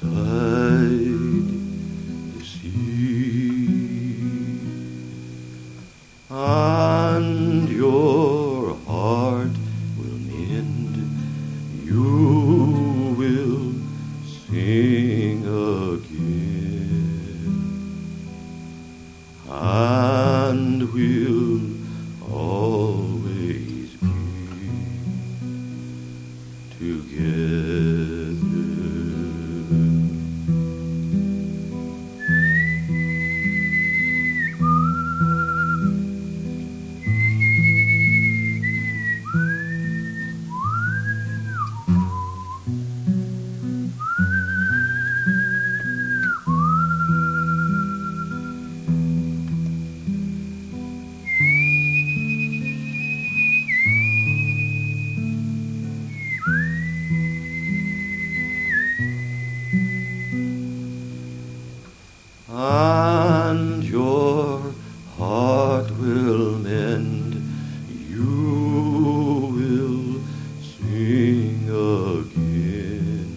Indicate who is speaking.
Speaker 1: beside the sea, and and your heart will mend. You will sing again,